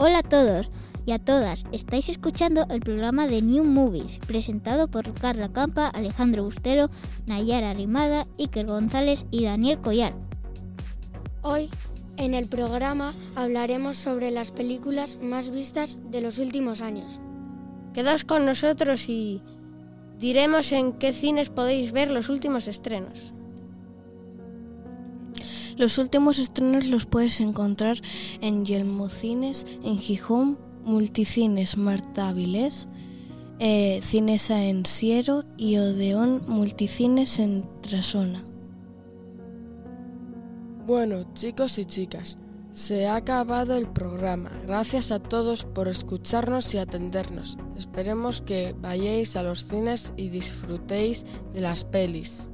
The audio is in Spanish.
Hola a todos y a todas. Estáis escuchando el programa de New Movies, presentado por Carla Campa, Alejandro Bustero, Nayara Rimada, Iker González y Daniel Collar. Hoy, en el programa, hablaremos sobre las películas más vistas de los últimos años. Quedaos con nosotros y diremos en qué cines podéis ver los últimos estrenos. Los últimos estrenos los puedes encontrar en Yelmo Cines, en Gijón, Multicines Marta Avilés, eh, Cinesa en Siero y Odeón Multicines en Trasona. Bueno, chicos y chicas, se ha acabado el programa. Gracias a todos por escucharnos y atendernos. Esperemos que vayáis a los cines y disfrutéis de las pelis.